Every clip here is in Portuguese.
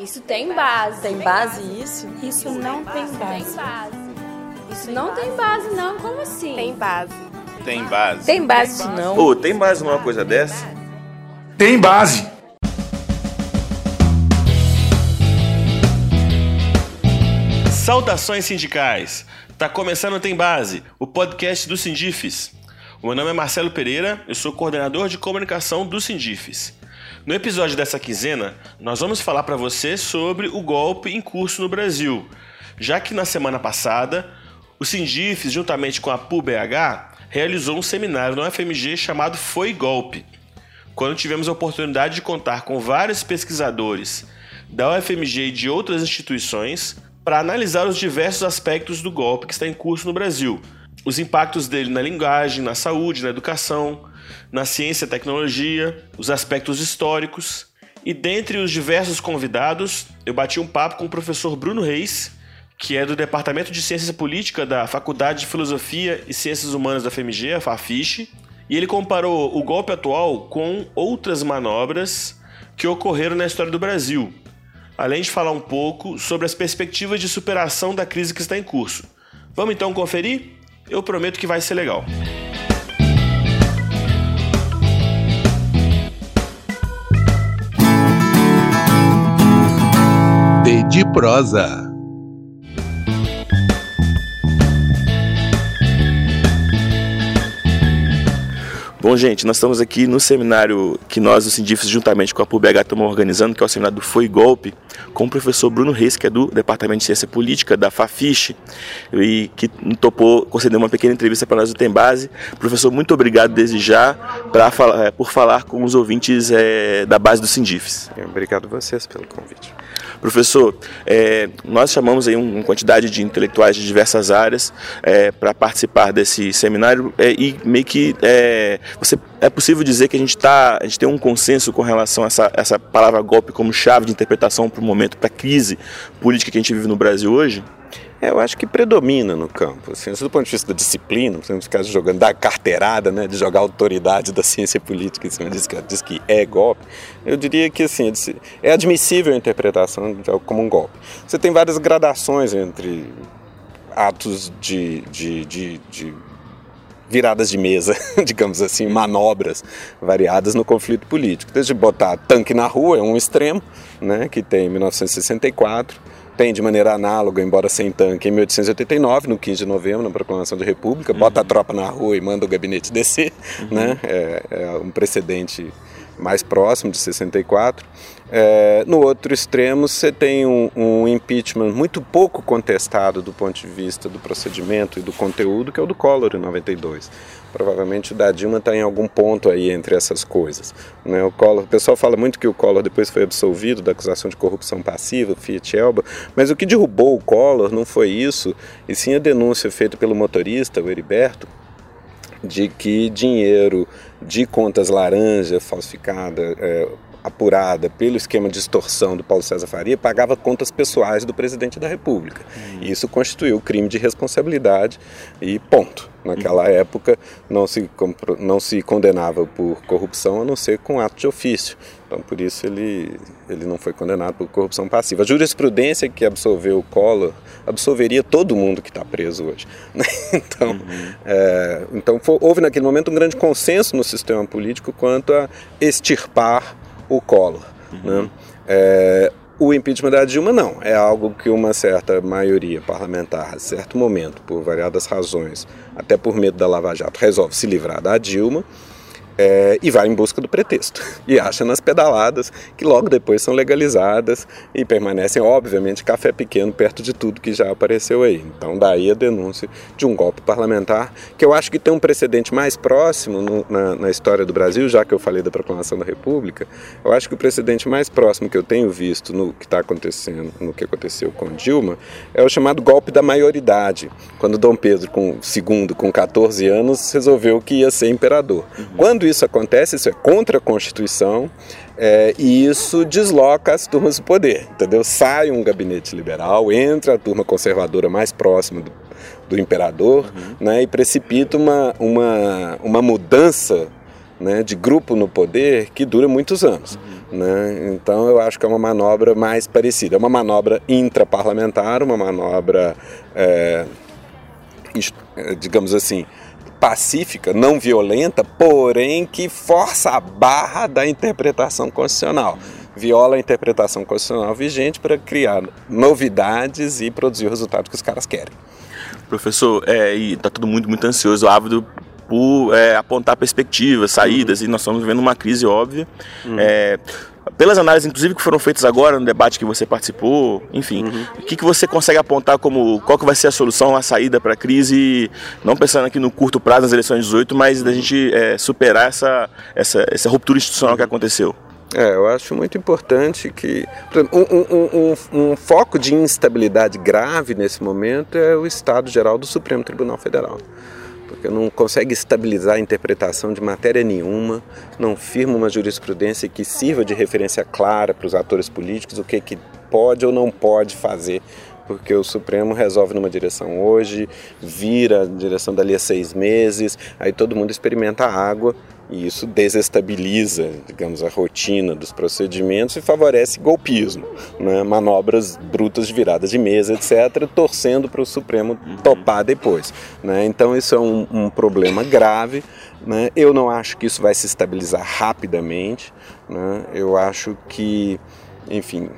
Isso tem base. Tem base isso? Isso não tem base. Tem base. Isso não tem base, não. Como assim? Tem base. Tem base. Tem base isso não. Ô, tem base numa coisa dessa? Tem base. Saudações sindicais! Tá começando o Tem Base, o podcast do Sindifes. O meu nome é Marcelo Pereira, eu sou coordenador de comunicação do Sindifes. No episódio dessa quinzena, nós vamos falar para você sobre o golpe em curso no Brasil, já que na semana passada, o Sindifes, juntamente com a PUBH, realizou um seminário no FMG chamado Foi Golpe, quando tivemos a oportunidade de contar com vários pesquisadores da UFMG e de outras instituições para analisar os diversos aspectos do golpe que está em curso no Brasil, os impactos dele na linguagem, na saúde, na educação, na ciência e tecnologia, os aspectos históricos. E dentre os diversos convidados, eu bati um papo com o professor Bruno Reis, que é do Departamento de Ciência Política da Faculdade de Filosofia e Ciências Humanas da FMG, a FAFISH, e ele comparou o golpe atual com outras manobras que ocorreram na história do Brasil, além de falar um pouco sobre as perspectivas de superação da crise que está em curso. Vamos então conferir? Eu prometo que vai ser legal. De prosa. Bom, gente, nós estamos aqui no seminário que nós, os Sindifes, juntamente com a PUBH, estamos organizando, que é o seminário do Foi Golpe, com o professor Bruno Reis, que é do Departamento de Ciência Política, da FAFISH, e que topou conceder uma pequena entrevista para nós do Tem Base. Professor, muito obrigado desde já pra, falar, por falar com os ouvintes é, da base dos Sindifes. Obrigado a vocês pelo convite. Professor, é, nós chamamos aí uma quantidade de intelectuais de diversas áreas é, para participar desse seminário é, e meio que é, você é possível dizer que a gente tá, a gente tem um consenso com relação a essa, essa palavra golpe como chave de interpretação para o momento, para a crise política que a gente vive no Brasil hoje? É, eu acho que predomina no campo. Assim, do ponto de vista da disciplina, por exemplo, ficar jogando da carteirada, né, de jogar a autoridade da ciência política em cima disso que diz que é golpe, eu diria que assim, é admissível a interpretação como um golpe. Você tem várias gradações entre atos de, de, de, de viradas de mesa, digamos assim, manobras variadas no conflito político. Desde botar tanque na rua, é um extremo, né, que tem em 1964, tem de maneira análoga, embora sem tanque, em 1889, no 15 de novembro, na Proclamação de República, uhum. bota a tropa na rua e manda o gabinete descer, uhum. né? É, é, um precedente mais próximo de 64. É, no outro extremo, você tem um, um, impeachment muito pouco contestado do ponto de vista do procedimento e do conteúdo, que é o do Collor em 92. Provavelmente o da Dilma está em algum ponto aí entre essas coisas. Né? O, Collor, o pessoal fala muito que o Collor depois foi absolvido da acusação de corrupção passiva, Fiat Elba, mas o que derrubou o Collor não foi isso, e sim a denúncia feita pelo motorista, o Heriberto, de que dinheiro de contas laranja falsificada, é, apurada pelo esquema de extorsão do Paulo César Faria, pagava contas pessoais do presidente da República. Uhum. Isso constituiu crime de responsabilidade e ponto. Naquela uhum. época não se, não se condenava por corrupção a não ser com ato de ofício. Então, por isso, ele, ele não foi condenado por corrupção passiva. A jurisprudência que absolveu o Collor absolveria todo mundo que está preso hoje. Né? Então, uhum. é, então foi, houve naquele momento um grande consenso no sistema político quanto a extirpar o Collor. Uhum. Né? É, o impeachment da Dilma não, é algo que uma certa maioria parlamentar, a certo momento, por variadas razões, até por medo da Lava Jato, resolve se livrar da Dilma é, e vai em busca do pretexto. E acha nas pedaladas que logo depois são legalizadas e permanecem, obviamente, café pequeno perto de tudo que já apareceu aí. Então, daí a denúncia de um golpe parlamentar, que eu acho que tem um precedente mais próximo no, na, na, história do Brasil, já que eu falei da proclamação da República. Eu acho que o precedente mais próximo que eu tenho visto no que está acontecendo, no que aconteceu com Dilma, é o chamado golpe da maioridade, quando Dom Pedro, com II, com 14 anos, resolveu que ia ser imperador. Uhum. Quando isso acontece, isso é contra a Constituição é, e isso desloca as turmas do poder, entendeu? Sai um gabinete liberal, entra a turma conservadora mais próxima do, do imperador uhum. né, e precipita uma, uma, uma mudança né, de grupo no poder que dura muitos anos. Uhum. Né? Então eu acho que é uma manobra mais parecida. É uma manobra intraparlamentar, uma manobra, é, digamos assim, pacífica, não violenta, porém que força a barra da interpretação constitucional. Viola a interpretação constitucional vigente para criar novidades e produzir o resultado que os caras querem. Professor, é, e tá todo mundo muito ansioso, ávido por é, apontar perspectivas, saídas, uhum. e nós estamos vivendo uma crise óbvia. Uhum. É, pelas análises, inclusive, que foram feitas agora no debate que você participou, enfim, uhum. o que, que você consegue apontar como qual que vai ser a solução, a saída para a crise, não pensando aqui no curto prazo nas eleições de 18, mas da gente é, superar essa, essa, essa ruptura institucional que aconteceu? É, eu acho muito importante que. Exemplo, um, um, um, um, foco de instabilidade grave nesse momento é o estado geral do Supremo Tribunal Federal. Porque não consegue estabilizar a interpretação de matéria nenhuma, não firma uma jurisprudência que sirva de referência clara para os atores políticos o que, que pode ou não pode fazer porque o Supremo resolve numa direção hoje, vira a direção dali a seis meses, aí todo mundo experimenta a água e isso desestabiliza, digamos, a rotina dos procedimentos e favorece golpismo, né? manobras brutas de virada de mesa, etc., torcendo para o Supremo topar depois. Né? Então, isso é um, um problema grave. Né? Eu não acho que isso vai se estabilizar rapidamente. Né? Eu acho que, enfim,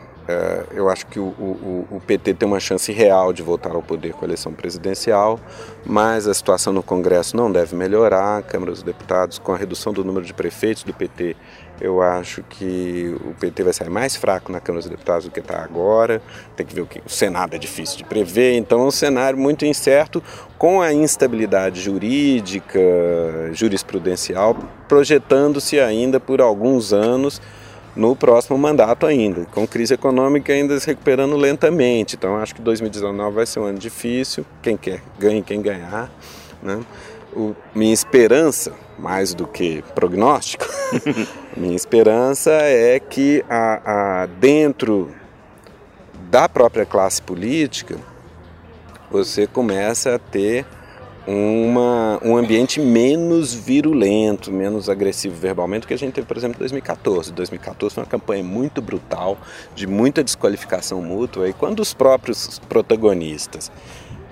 eu acho que o, o, o, PT tem uma chance real de voltar ao poder com a eleição presidencial, mas a situação no Congresso não deve melhorar. A Câmara dos Deputados, com a redução do número de prefeitos do PT, eu acho que o PT vai sair mais fraco na Câmara dos Deputados do que está agora. Tem que ver o que o Senado é difícil de prever, então é um cenário muito incerto, com a instabilidade jurídica, jurisprudencial, projetando-se ainda por alguns anos no próximo mandato ainda, com crise econômica ainda se recuperando lentamente. Então acho que 2019 vai ser um ano difícil, quem quer ganhe, quem ganhar. Né? O, minha esperança, mais do que prognóstico, minha esperança é que a, a, dentro da própria classe política você comece a ter uma, um ambiente menos virulento, menos agressivo verbalmente, que a gente teve, por exemplo, em 2014. 2014 foi uma campanha muito brutal, de muita desqualificação mútua, e quando os próprios protagonistas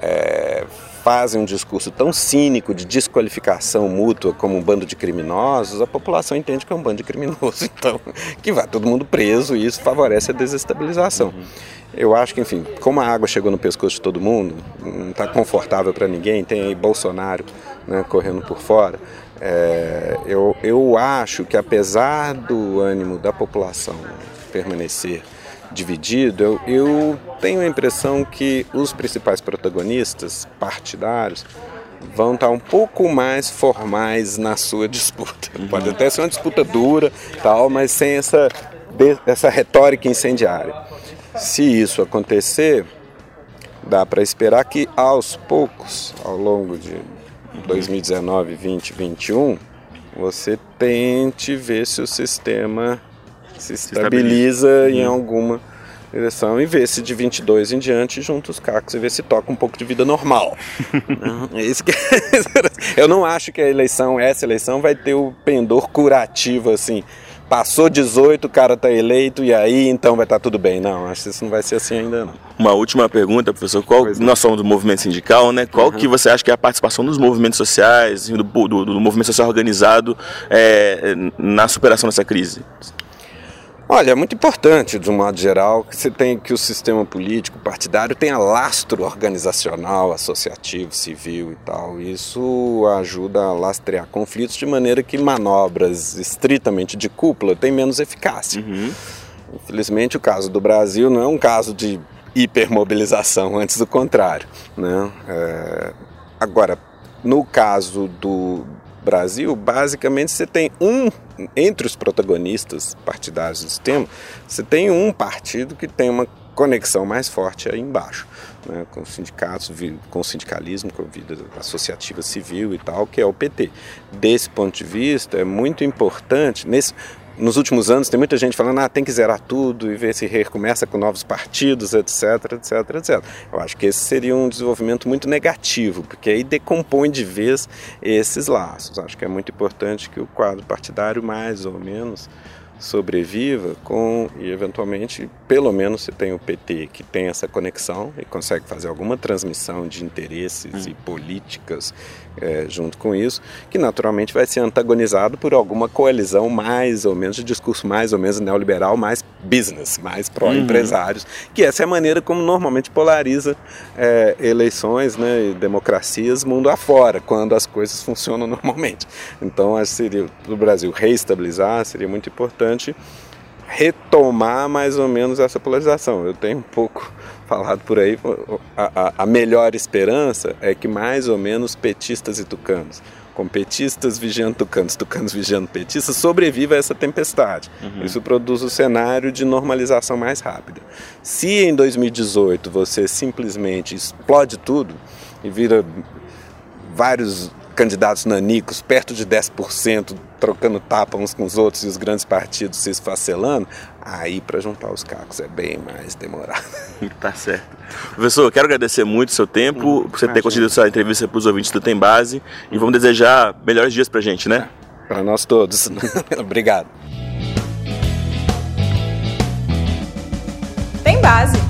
é, fazem um discurso tão cínico de desqualificação mútua como um bando de criminosos, a população entende que é um bando de criminosos, então que vai todo mundo preso e isso favorece a desestabilização. Uhum. Eu acho que, enfim, como a água chegou no pescoço de todo mundo, não está confortável para ninguém, tem aí Bolsonaro né, correndo por fora. É, eu, eu acho que apesar do ânimo da população permanecer dividido, eu, eu tenho a impressão que os principais protagonistas partidários vão estar um pouco mais formais na sua disputa. Uhum. Pode até ser uma disputa dura, tal, mas sem essa, essa retórica incendiária. Se isso acontecer, dá para esperar que aos poucos, ao longo de 2019, 20, 21, você tente ver se o sistema se estabiliza, se em uhum. alguma direção e ver se de 22 em diante junta os cacos e ver se toca um pouco de vida normal. é isso que eu não acho que a eleição, essa eleição vai ter o pendor curativo assim. Passou 18, o cara está eleito e aí então vai estar tá tudo bem. Não, acho que isso não vai ser assim ainda não. Uma última pergunta, professor. Qual, nós somos do movimento sindical, né? Qual uhum. que você acha que é a participação dos movimentos sociais, do, do, do movimento social organizado é, na superação dessa crise? Olha, é muito importante, de um modo geral, que você tem que o sistema político partidário tenha lastro organizacional, associativo, civil e tal. Isso ajuda a lastrear conflitos de maneira que manobras estritamente de cúpula têm menos eficácia. Uhum. Infelizmente, o caso do Brasil não é um caso de hipermobilização, antes do contrário. Né? É... Agora, no caso do, Brasil, basicamente você tem um, entre os protagonistas partidários do sistema, você tem um partido que tem uma conexão mais forte aí embaixo, né, com sindicatos, com sindicalismo, com vida associativa civil e tal, que é o PT. Desse ponto de vista, é muito importante, nesse, nos últimos anos tem muita gente falando, ah, tem que zerar tudo e ver se recomeça com novos partidos, etc, etc, etc. Eu acho que esse seria um desenvolvimento muito negativo, porque aí decompõe de vez esses laços. Acho que é muito importante que o quadro partidário, mais ou menos, sobreviva com e eventualmente pelo menos você tem o PT que tem essa conexão e consegue fazer alguma transmissão de interesses hum. e políticas é, junto com isso, que naturalmente vai ser antagonizado por alguma coalizão mais ou menos de discurso mais ou menos neoliberal, mais business, mais pró-empresários, uhum. que essa é a maneira como normalmente polariza é, eleições né, e democracias mundo afora, quando as coisas funcionam normalmente. Então, acho que seria, para o Brasil reestabilizar, seria muito importante retomar mais ou menos essa polarização. Eu tenho um pouco falado por aí, a, a, a, melhor esperança é que mais ou menos petistas e tucanos, com petistas vigiando tucanos, tucanos vigiando petistas, sobreviva a essa tempestade. Uhum. Isso produz o um cenário de normalização mais rápida. Se em 2018 você simplesmente explode tudo e vira vários candidatos nanicos, perto de 10%, trocando tapa uns com os outros e os grandes partidos se esfacelando, aí para juntar os cacos é bem mais demorado. tá certo. Professor, quero agradecer muito o seu tempo, por você ter concedido essa entrevista para os ouvintes do Tem Base e vamos desejar melhores dias para gente, né? Para nós todos. Obrigado. Tem Base.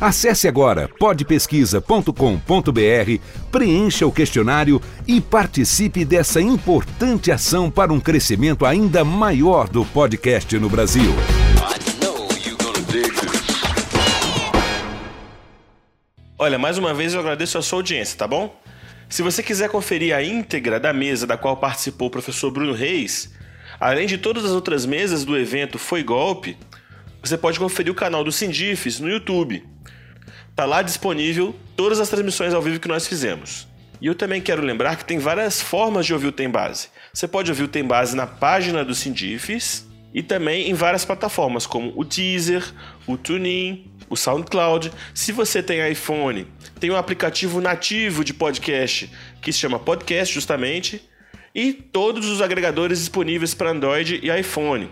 Acesse agora podpesquisa.com.br, preencha o questionário e participe dessa importante ação para um crescimento ainda maior do podcast no Brasil. Olha, mais uma vez eu agradeço a sua audiência, tá bom? Se você quiser conferir a íntegra da mesa da qual participou o professor Bruno Reis, além de todas as outras mesas do evento Foi Golpe, você pode conferir o canal do Sindifes no YouTube. Tá lá disponível todas as transmissões ao vivo que nós fizemos. E eu também quero lembrar que tem várias formas de ouvir o Tem Base. Você pode ouvir o Tem Base na página do Sindifes e também em várias plataformas como o Deezer, o TuneIn, o SoundCloud. Se você tem iPhone, tem um aplicativo nativo de podcast que se chama Podcast justamente e todos os agregadores disponíveis para Android e iPhone.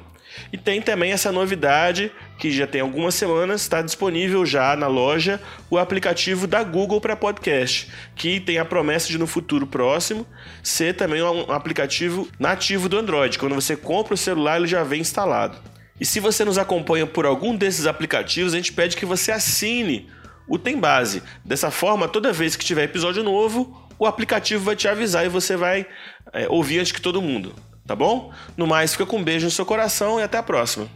E tem também essa novidade que já tem algumas semanas, está disponível já na loja o aplicativo da Google para podcast, que tem a promessa de no futuro próximo ser também um aplicativo nativo do Android. Quando você compra o celular, ele já vem instalado. E se você nos acompanha por algum desses aplicativos, a gente pede que você assine o Tem Base. Dessa forma, toda vez que tiver episódio novo, o aplicativo vai te avisar e você vai é, ouvir antes que todo mundo tá bom? No mais, fica com um beijo no seu coração e até a próxima.